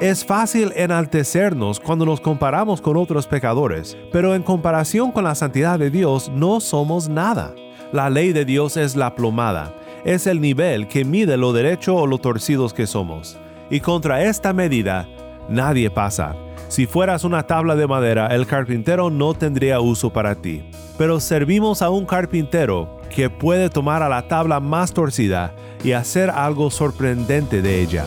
Es fácil enaltecernos cuando nos comparamos con otros pecadores, pero en comparación con la santidad de Dios no somos nada. La ley de Dios es la plomada, es el nivel que mide lo derecho o lo torcidos que somos. Y contra esta medida, nadie pasa. Si fueras una tabla de madera, el carpintero no tendría uso para ti. Pero servimos a un carpintero que puede tomar a la tabla más torcida y hacer algo sorprendente de ella.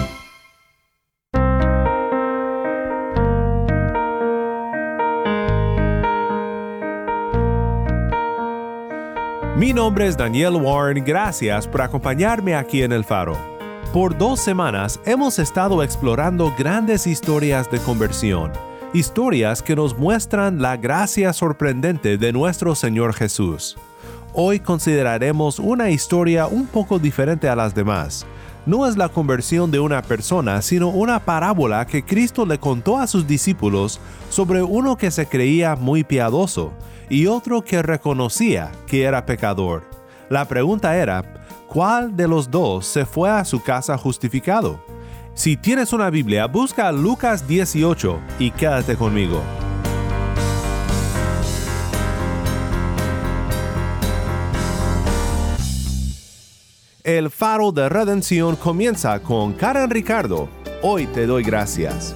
Mi nombre es Daniel Warren, gracias por acompañarme aquí en El Faro. Por dos semanas hemos estado explorando grandes historias de conversión, historias que nos muestran la gracia sorprendente de nuestro Señor Jesús. Hoy consideraremos una historia un poco diferente a las demás. No es la conversión de una persona, sino una parábola que Cristo le contó a sus discípulos sobre uno que se creía muy piadoso y otro que reconocía que era pecador. La pregunta era, ¿cuál de los dos se fue a su casa justificado? Si tienes una Biblia, busca Lucas 18 y quédate conmigo. El faro de redención comienza con Karen Ricardo. Hoy te doy gracias.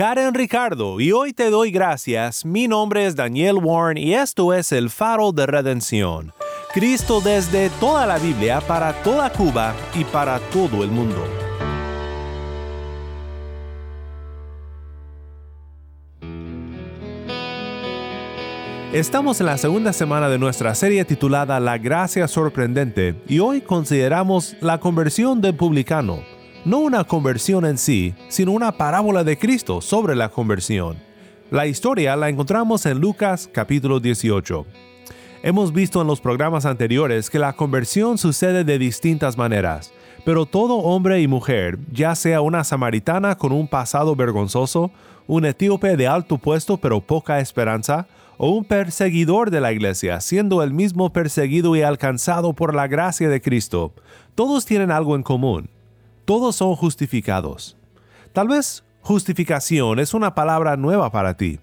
Karen Ricardo y hoy te doy gracias. Mi nombre es Daniel Warren y esto es el faro de redención. Cristo desde toda la Biblia para toda Cuba y para todo el mundo. Estamos en la segunda semana de nuestra serie titulada La Gracia Sorprendente y hoy consideramos la conversión del publicano no una conversión en sí, sino una parábola de Cristo sobre la conversión. La historia la encontramos en Lucas capítulo 18. Hemos visto en los programas anteriores que la conversión sucede de distintas maneras, pero todo hombre y mujer, ya sea una samaritana con un pasado vergonzoso, un etíope de alto puesto pero poca esperanza, o un perseguidor de la iglesia, siendo el mismo perseguido y alcanzado por la gracia de Cristo, todos tienen algo en común. Todos son justificados. Tal vez justificación es una palabra nueva para ti.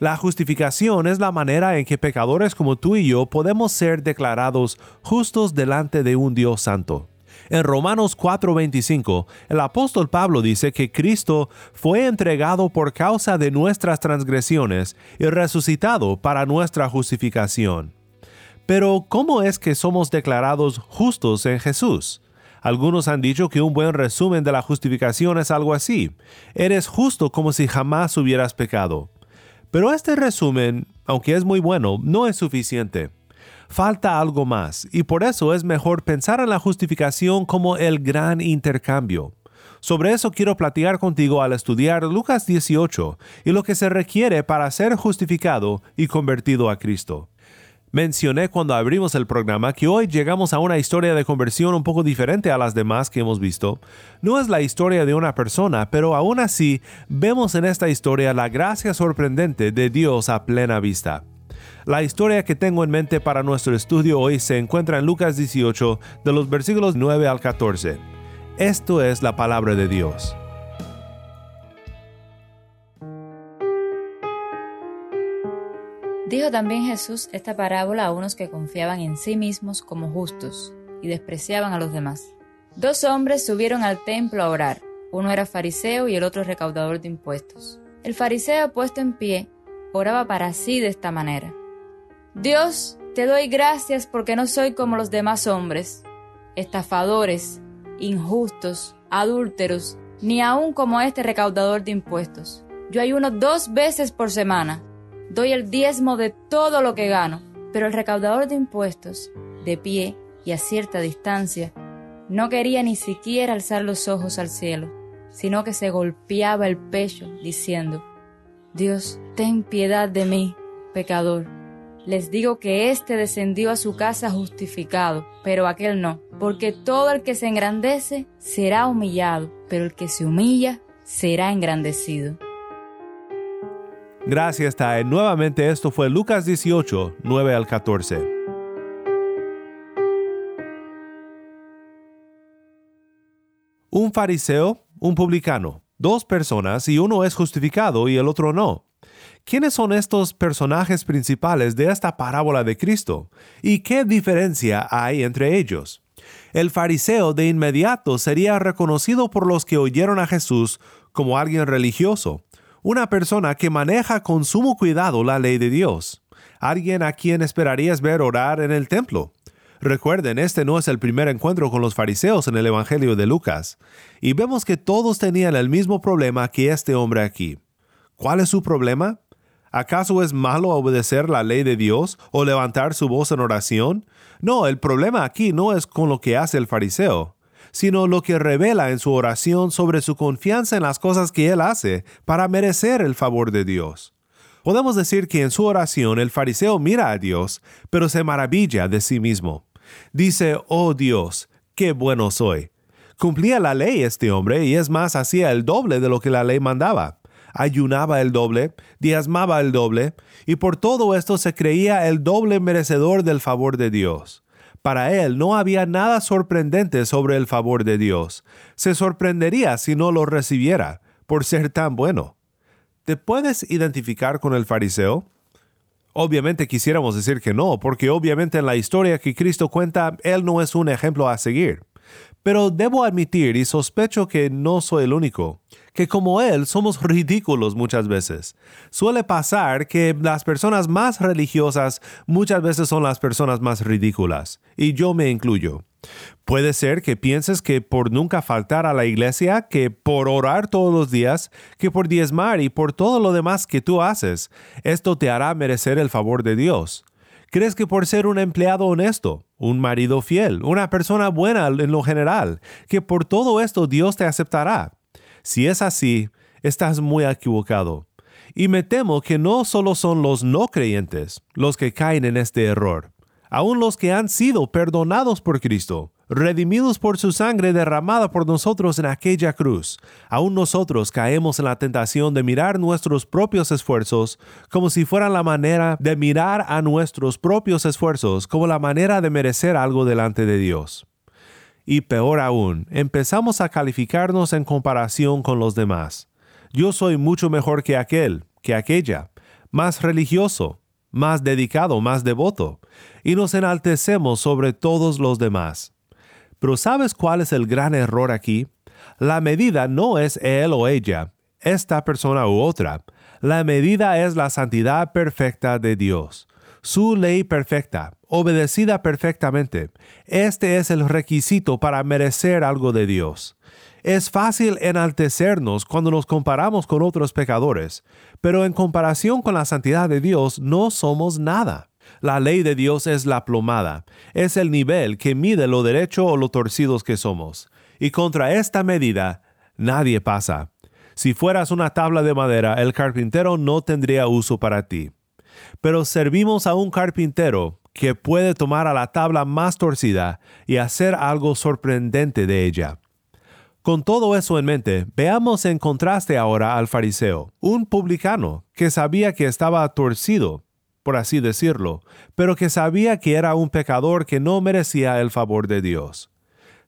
La justificación es la manera en que pecadores como tú y yo podemos ser declarados justos delante de un Dios santo. En Romanos 4:25, el apóstol Pablo dice que Cristo fue entregado por causa de nuestras transgresiones y resucitado para nuestra justificación. Pero, ¿cómo es que somos declarados justos en Jesús? Algunos han dicho que un buen resumen de la justificación es algo así. Eres justo como si jamás hubieras pecado. Pero este resumen, aunque es muy bueno, no es suficiente. Falta algo más, y por eso es mejor pensar en la justificación como el gran intercambio. Sobre eso quiero platicar contigo al estudiar Lucas 18 y lo que se requiere para ser justificado y convertido a Cristo. Mencioné cuando abrimos el programa que hoy llegamos a una historia de conversión un poco diferente a las demás que hemos visto. No es la historia de una persona, pero aún así vemos en esta historia la gracia sorprendente de Dios a plena vista. La historia que tengo en mente para nuestro estudio hoy se encuentra en Lucas 18 de los versículos 9 al 14. Esto es la palabra de Dios. Dijo también Jesús esta parábola a unos que confiaban en sí mismos como justos y despreciaban a los demás. Dos hombres subieron al templo a orar. Uno era fariseo y el otro recaudador de impuestos. El fariseo puesto en pie oraba para sí de esta manera. Dios, te doy gracias porque no soy como los demás hombres, estafadores, injustos, adúlteros, ni aun como este recaudador de impuestos. Yo ayuno dos veces por semana doy el diezmo de todo lo que gano, pero el recaudador de impuestos, de pie y a cierta distancia, no quería ni siquiera alzar los ojos al cielo, sino que se golpeaba el pecho, diciendo, Dios, ten piedad de mí, pecador. Les digo que éste descendió a su casa justificado, pero aquel no, porque todo el que se engrandece será humillado, pero el que se humilla será engrandecido. Gracias, Tae. Nuevamente esto fue Lucas 18, 9 al 14. Un fariseo, un publicano, dos personas y uno es justificado y el otro no. ¿Quiénes son estos personajes principales de esta parábola de Cristo? ¿Y qué diferencia hay entre ellos? El fariseo de inmediato sería reconocido por los que oyeron a Jesús como alguien religioso, una persona que maneja con sumo cuidado la ley de Dios, alguien a quien esperarías ver orar en el templo. Recuerden, este no es el primer encuentro con los fariseos en el Evangelio de Lucas, y vemos que todos tenían el mismo problema que este hombre aquí. ¿Cuál es su problema? ¿Acaso es malo obedecer la ley de Dios o levantar su voz en oración? No, el problema aquí no es con lo que hace el fariseo sino lo que revela en su oración sobre su confianza en las cosas que él hace para merecer el favor de Dios. Podemos decir que en su oración el fariseo mira a Dios, pero se maravilla de sí mismo. Dice, oh Dios, qué bueno soy. Cumplía la ley este hombre y es más, hacía el doble de lo que la ley mandaba. Ayunaba el doble, diezmaba el doble, y por todo esto se creía el doble merecedor del favor de Dios. Para él no había nada sorprendente sobre el favor de Dios. Se sorprendería si no lo recibiera, por ser tan bueno. ¿Te puedes identificar con el fariseo? Obviamente quisiéramos decir que no, porque obviamente en la historia que Cristo cuenta, Él no es un ejemplo a seguir. Pero debo admitir, y sospecho que no soy el único, que como Él somos ridículos muchas veces. Suele pasar que las personas más religiosas muchas veces son las personas más ridículas, y yo me incluyo. Puede ser que pienses que por nunca faltar a la iglesia, que por orar todos los días, que por diezmar y por todo lo demás que tú haces, esto te hará merecer el favor de Dios ¿Crees que por ser un empleado honesto, un marido fiel, una persona buena en lo general, que por todo esto Dios te aceptará? Si es así, estás muy equivocado. Y me temo que no solo son los no creyentes los que caen en este error, aun los que han sido perdonados por Cristo, redimidos por su sangre derramada por nosotros en aquella cruz, aún nosotros caemos en la tentación de mirar nuestros propios esfuerzos como si fueran la manera de mirar a nuestros propios esfuerzos como la manera de merecer algo delante de Dios. Y peor aún, empezamos a calificarnos en comparación con los demás. Yo soy mucho mejor que aquel, que aquella, más religioso, más dedicado, más devoto, y nos enaltecemos sobre todos los demás. Pero ¿sabes cuál es el gran error aquí? La medida no es él o ella, esta persona u otra. La medida es la santidad perfecta de Dios, su ley perfecta, obedecida perfectamente. Este es el requisito para merecer algo de Dios. Es fácil enaltecernos cuando nos comparamos con otros pecadores, pero en comparación con la santidad de Dios no somos nada. La ley de Dios es la plomada, es el nivel que mide lo derecho o lo torcidos que somos. Y contra esta medida nadie pasa. Si fueras una tabla de madera, el carpintero no tendría uso para ti. Pero servimos a un carpintero que puede tomar a la tabla más torcida y hacer algo sorprendente de ella. Con todo eso en mente, veamos en contraste ahora al fariseo, un publicano que sabía que estaba torcido por así decirlo, pero que sabía que era un pecador que no merecía el favor de Dios.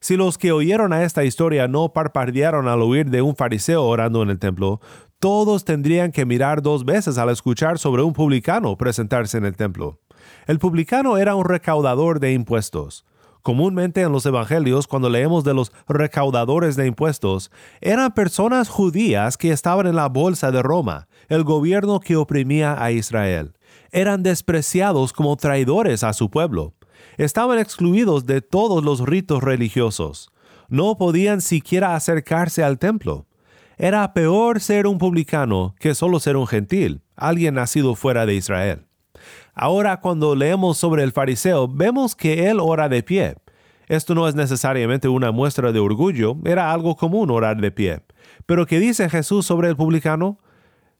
Si los que oyeron a esta historia no parpadearon al oír de un fariseo orando en el templo, todos tendrían que mirar dos veces al escuchar sobre un publicano presentarse en el templo. El publicano era un recaudador de impuestos. Comúnmente en los evangelios, cuando leemos de los recaudadores de impuestos, eran personas judías que estaban en la bolsa de Roma, el gobierno que oprimía a Israel eran despreciados como traidores a su pueblo. Estaban excluidos de todos los ritos religiosos. No podían siquiera acercarse al templo. Era peor ser un publicano que solo ser un gentil, alguien nacido fuera de Israel. Ahora cuando leemos sobre el fariseo, vemos que él ora de pie. Esto no es necesariamente una muestra de orgullo, era algo común orar de pie. Pero ¿qué dice Jesús sobre el publicano?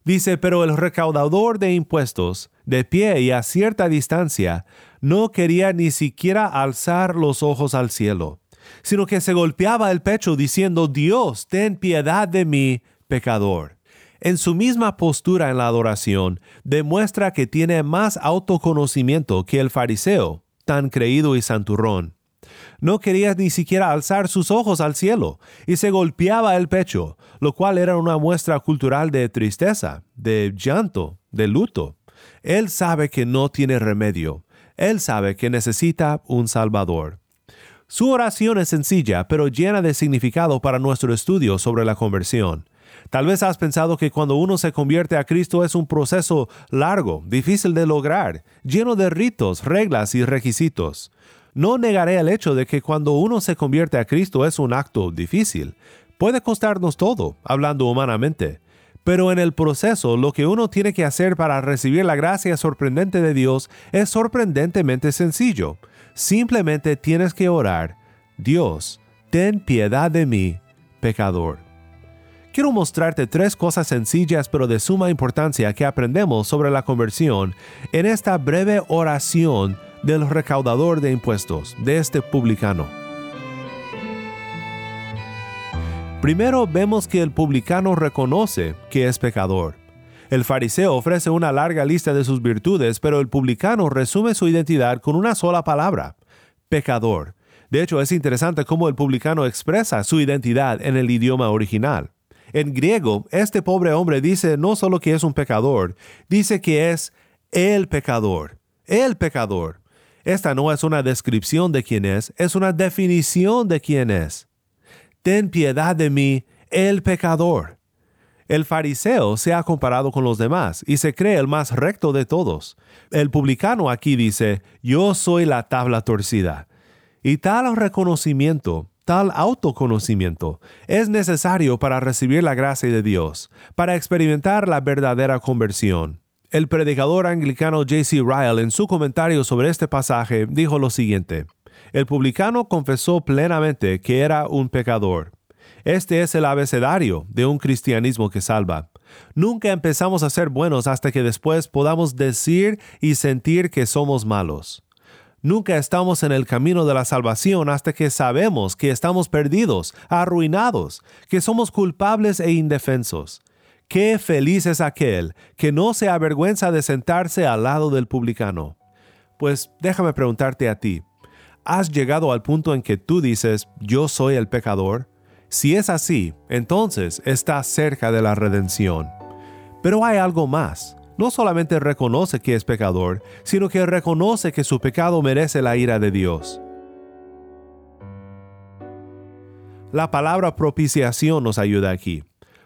Dice, pero el recaudador de impuestos, de pie y a cierta distancia, no quería ni siquiera alzar los ojos al cielo, sino que se golpeaba el pecho diciendo, Dios, ten piedad de mí, pecador. En su misma postura en la adoración, demuestra que tiene más autoconocimiento que el fariseo, tan creído y santurrón. No quería ni siquiera alzar sus ojos al cielo y se golpeaba el pecho, lo cual era una muestra cultural de tristeza, de llanto, de luto. Él sabe que no tiene remedio. Él sabe que necesita un Salvador. Su oración es sencilla, pero llena de significado para nuestro estudio sobre la conversión. Tal vez has pensado que cuando uno se convierte a Cristo es un proceso largo, difícil de lograr, lleno de ritos, reglas y requisitos. No negaré el hecho de que cuando uno se convierte a Cristo es un acto difícil. Puede costarnos todo, hablando humanamente. Pero en el proceso lo que uno tiene que hacer para recibir la gracia sorprendente de Dios es sorprendentemente sencillo. Simplemente tienes que orar, Dios, ten piedad de mí, pecador. Quiero mostrarte tres cosas sencillas pero de suma importancia que aprendemos sobre la conversión en esta breve oración del recaudador de impuestos, de este publicano. Primero vemos que el publicano reconoce que es pecador. El fariseo ofrece una larga lista de sus virtudes, pero el publicano resume su identidad con una sola palabra, pecador. De hecho, es interesante cómo el publicano expresa su identidad en el idioma original. En griego, este pobre hombre dice no solo que es un pecador, dice que es el pecador, el pecador. Esta no es una descripción de quién es, es una definición de quién es ten piedad de mí, el pecador. El fariseo se ha comparado con los demás y se cree el más recto de todos. El publicano aquí dice, yo soy la tabla torcida. Y tal reconocimiento, tal autoconocimiento, es necesario para recibir la gracia de Dios, para experimentar la verdadera conversión. El predicador anglicano J.C. Ryle en su comentario sobre este pasaje dijo lo siguiente, el publicano confesó plenamente que era un pecador. Este es el abecedario de un cristianismo que salva. Nunca empezamos a ser buenos hasta que después podamos decir y sentir que somos malos. Nunca estamos en el camino de la salvación hasta que sabemos que estamos perdidos, arruinados, que somos culpables e indefensos. Qué feliz es aquel que no se avergüenza de sentarse al lado del publicano. Pues déjame preguntarte a ti, ¿has llegado al punto en que tú dices, yo soy el pecador? Si es así, entonces estás cerca de la redención. Pero hay algo más no solamente reconoce que es pecador, sino que reconoce que su pecado merece la ira de Dios. La palabra propiciación nos ayuda aquí.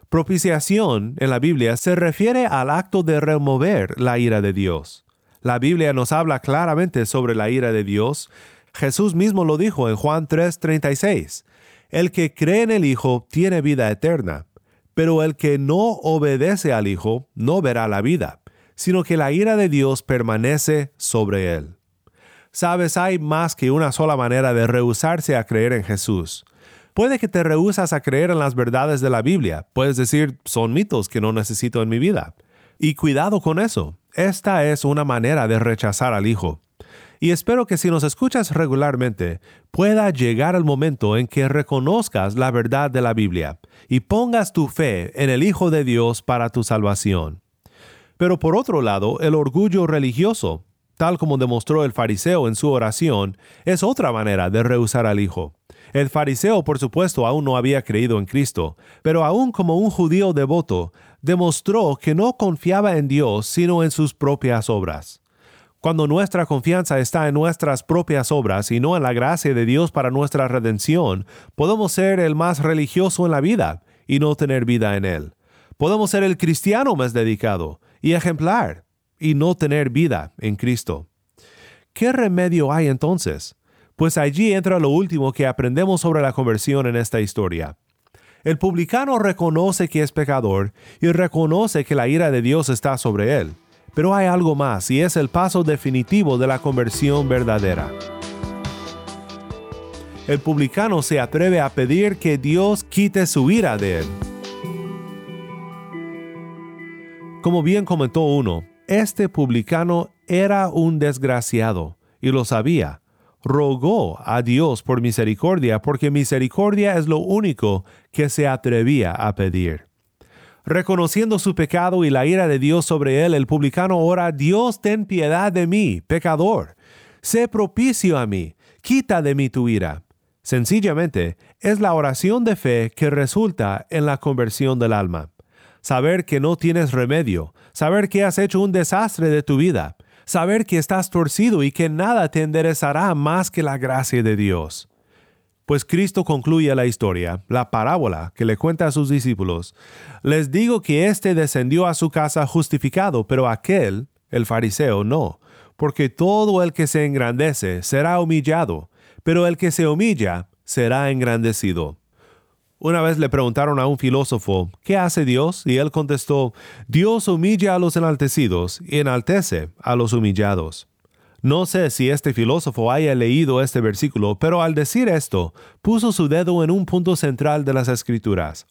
Propiciación en la Biblia se refiere al acto de remover la ira de Dios. La Biblia nos habla claramente sobre la ira de Dios. Jesús mismo lo dijo en Juan 3:36. El que cree en el Hijo tiene vida eterna, pero el que no obedece al Hijo no verá la vida, sino que la ira de Dios permanece sobre él. Sabes, hay más que una sola manera de rehusarse a creer en Jesús. Puede que te rehusas a creer en las verdades de la Biblia, puedes decir, son mitos que no necesito en mi vida. Y cuidado con eso, esta es una manera de rechazar al Hijo. Y espero que si nos escuchas regularmente, pueda llegar el momento en que reconozcas la verdad de la Biblia y pongas tu fe en el Hijo de Dios para tu salvación. Pero por otro lado, el orgullo religioso, tal como demostró el fariseo en su oración, es otra manera de rehusar al Hijo. El fariseo, por supuesto, aún no había creído en Cristo, pero aún como un judío devoto, demostró que no confiaba en Dios sino en sus propias obras. Cuando nuestra confianza está en nuestras propias obras y no en la gracia de Dios para nuestra redención, podemos ser el más religioso en la vida y no tener vida en Él. Podemos ser el cristiano más dedicado y ejemplar y no tener vida en Cristo. ¿Qué remedio hay entonces? Pues allí entra lo último que aprendemos sobre la conversión en esta historia. El publicano reconoce que es pecador y reconoce que la ira de Dios está sobre él. Pero hay algo más y es el paso definitivo de la conversión verdadera. El publicano se atreve a pedir que Dios quite su ira de él. Como bien comentó uno, este publicano era un desgraciado y lo sabía. Rogó a Dios por misericordia porque misericordia es lo único que se atrevía a pedir. Reconociendo su pecado y la ira de Dios sobre él, el publicano ora, Dios ten piedad de mí, pecador. Sé propicio a mí, quita de mí tu ira. Sencillamente, es la oración de fe que resulta en la conversión del alma saber que no tienes remedio, saber que has hecho un desastre de tu vida, saber que estás torcido y que nada te enderezará más que la gracia de Dios. Pues Cristo concluye la historia, la parábola que le cuenta a sus discípulos. Les digo que éste descendió a su casa justificado, pero aquel, el fariseo, no, porque todo el que se engrandece será humillado, pero el que se humilla será engrandecido. Una vez le preguntaron a un filósofo, ¿qué hace Dios? Y él contestó, Dios humilla a los enaltecidos y enaltece a los humillados. No sé si este filósofo haya leído este versículo, pero al decir esto, puso su dedo en un punto central de las escrituras.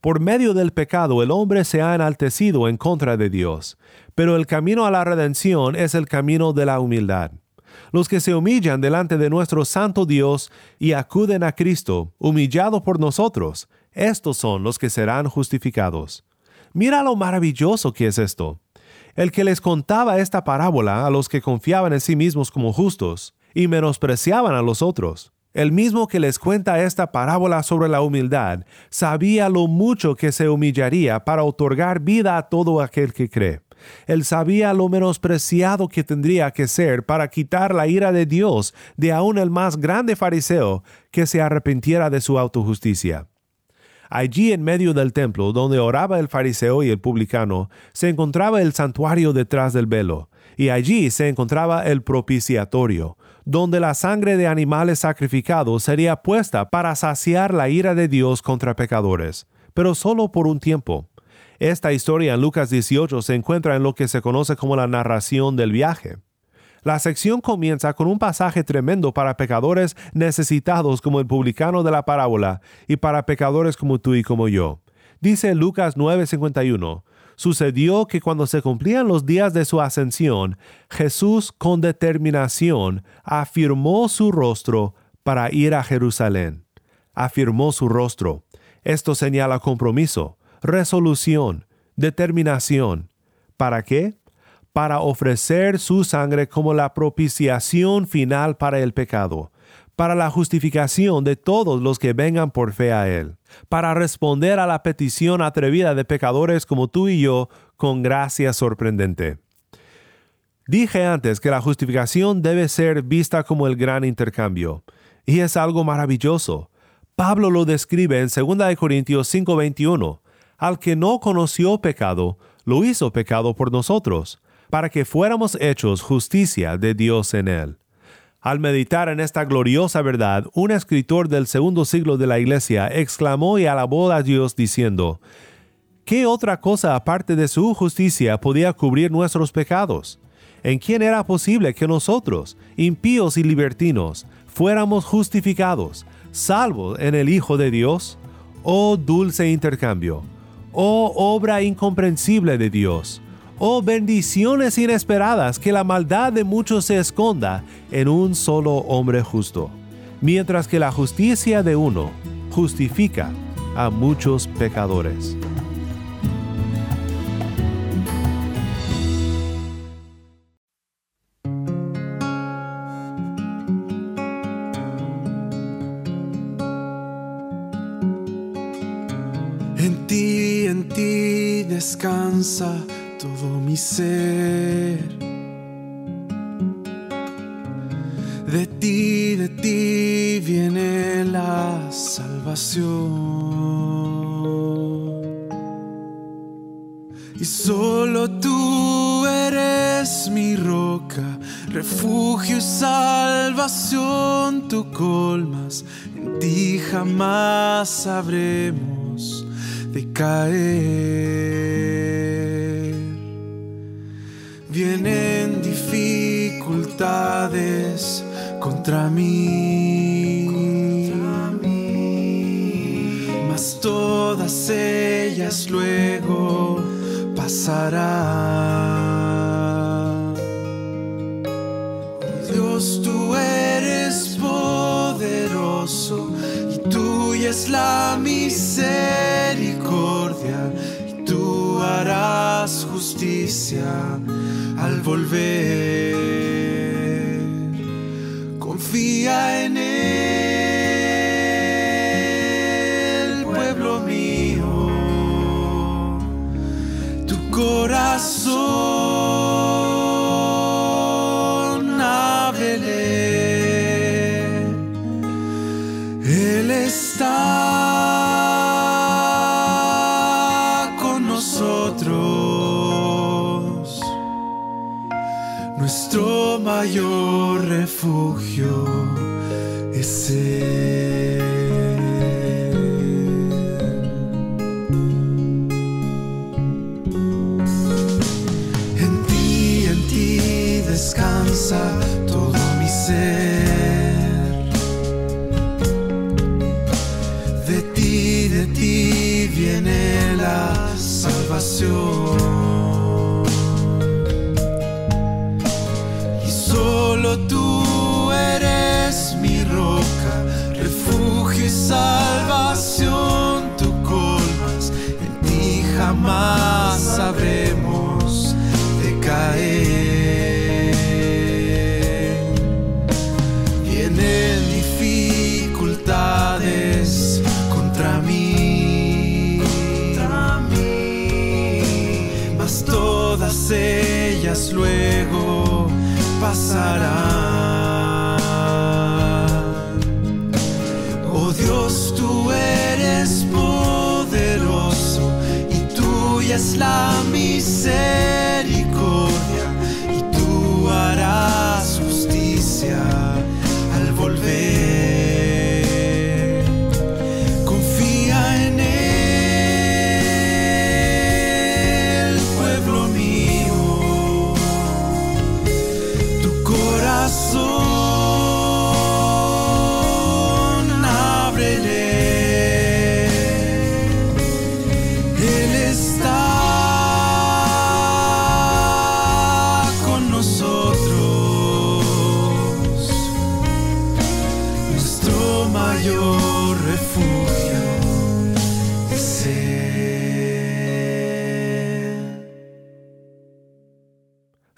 Por medio del pecado el hombre se ha enaltecido en contra de Dios, pero el camino a la redención es el camino de la humildad los que se humillan delante de nuestro Santo Dios y acuden a Cristo, humillado por nosotros, estos son los que serán justificados. Mira lo maravilloso que es esto. El que les contaba esta parábola a los que confiaban en sí mismos como justos y menospreciaban a los otros, el mismo que les cuenta esta parábola sobre la humildad, sabía lo mucho que se humillaría para otorgar vida a todo aquel que cree. Él sabía lo menospreciado que tendría que ser para quitar la ira de Dios de aún el más grande fariseo que se arrepintiera de su autojusticia. Allí en medio del templo, donde oraba el fariseo y el publicano, se encontraba el santuario detrás del velo, y allí se encontraba el propiciatorio, donde la sangre de animales sacrificados sería puesta para saciar la ira de Dios contra pecadores, pero solo por un tiempo Esta historia en Lucas 18 se encuentra en lo que se conoce como la narración del viaje. La sección comienza con un pasaje tremendo para pecadores necesitados como el publicano de la parábola y para pecadores como tú y como yo. Dice Lucas 9:51, sucedió que cuando se cumplían los días de su ascensión, Jesús con determinación afirmó su rostro para ir a Jerusalén. Afirmó su rostro. Esto señala compromiso, resolución, determinación. ¿Para qué? Para ofrecer su sangre como la propiciación final para el pecado, para la justificación de todos los que vengan por fe a Él, para responder a la petición atrevida de pecadores como tú y yo con gracia sorprendente. Dije antes que la justificación debe ser vista como el gran intercambio, y es algo maravilloso. Pablo lo describe en 2 Corintios 5:21 al que no conoció pecado, lo hizo pecado por nosotros, para que fuéramos hechos justicia de Dios en él. Al meditar en esta gloriosa verdad, un escritor del segundo siglo de la Iglesia exclamó y alabó a Dios diciendo, ¿Qué otra cosa aparte de su justicia podía cubrir nuestros pecados? ¿En quién era posible que nosotros, impíos y libertinos, fuéramos justificados, salvos en el Hijo de Dios? Oh dulce intercambio, oh obra incomprensible de Dios, oh bendiciones inesperadas que la maldad de muchos se esconda en un solo hombre justo, mientras que la justicia de uno justifica a muchos pecadores. Descansa todo mi ser. De ti, de ti viene la salvación. Y solo tú eres mi roca, refugio y salvación, tú colmas, en ti jamás sabremos de caer. Vienen dificultades contra mí, mas todas ellas luego pasarán. Es la misericordia y tú harás justicia al volver. Confía en él, pueblo mío, tu corazón refugio es Él. En ti, en ti descansa todo mi ser. De ti, de ti viene la salvación. Es la misericordia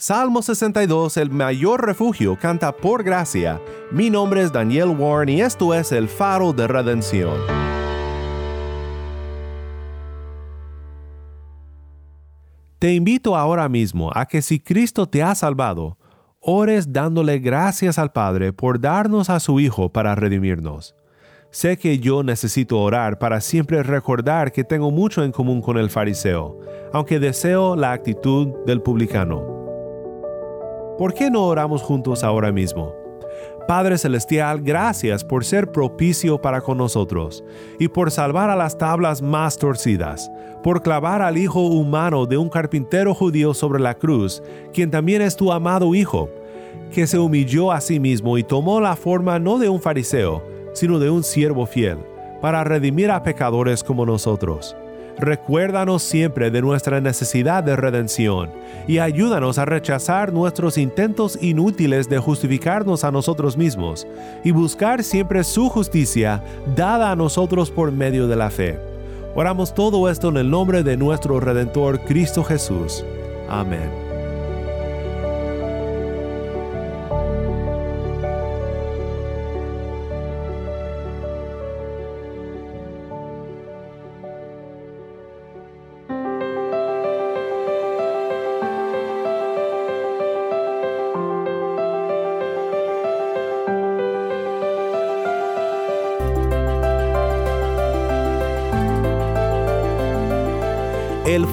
Salmo 62, el mayor refugio, canta por gracia. Mi nombre es Daniel Warren y esto es el faro de redención. Te invito ahora mismo a que si Cristo te ha salvado, ores dándole gracias al Padre por darnos a su Hijo para redimirnos. Sé que yo necesito orar para siempre recordar que tengo mucho en común con el fariseo, aunque deseo la actitud del publicano. ¿Por qué no oramos juntos ahora mismo? Padre Celestial, gracias por ser propicio para con nosotros y por salvar a las tablas más torcidas, por clavar al Hijo humano de un carpintero judío sobre la cruz, quien también es tu amado Hijo, que se humilló a sí mismo y tomó la forma no de un fariseo, sino de un siervo fiel, para redimir a pecadores como nosotros. Recuérdanos siempre de nuestra necesidad de redención y ayúdanos a rechazar nuestros intentos inútiles de justificarnos a nosotros mismos y buscar siempre su justicia dada a nosotros por medio de la fe. Oramos todo esto en el nombre de nuestro Redentor Cristo Jesús. Amén.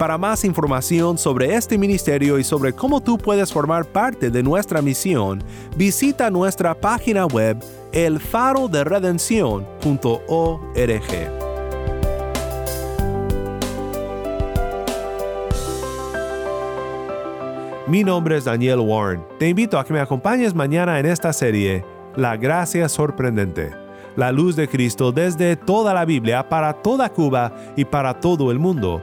Para más información sobre este ministerio y sobre cómo tú puedes formar parte de nuestra misión, visita nuestra página web elfaroderedención.org. Mi nombre es Daniel Warren. Te invito a que me acompañes mañana en esta serie, La Gracia Sorprendente, la luz de Cristo desde toda la Biblia para toda Cuba y para todo el mundo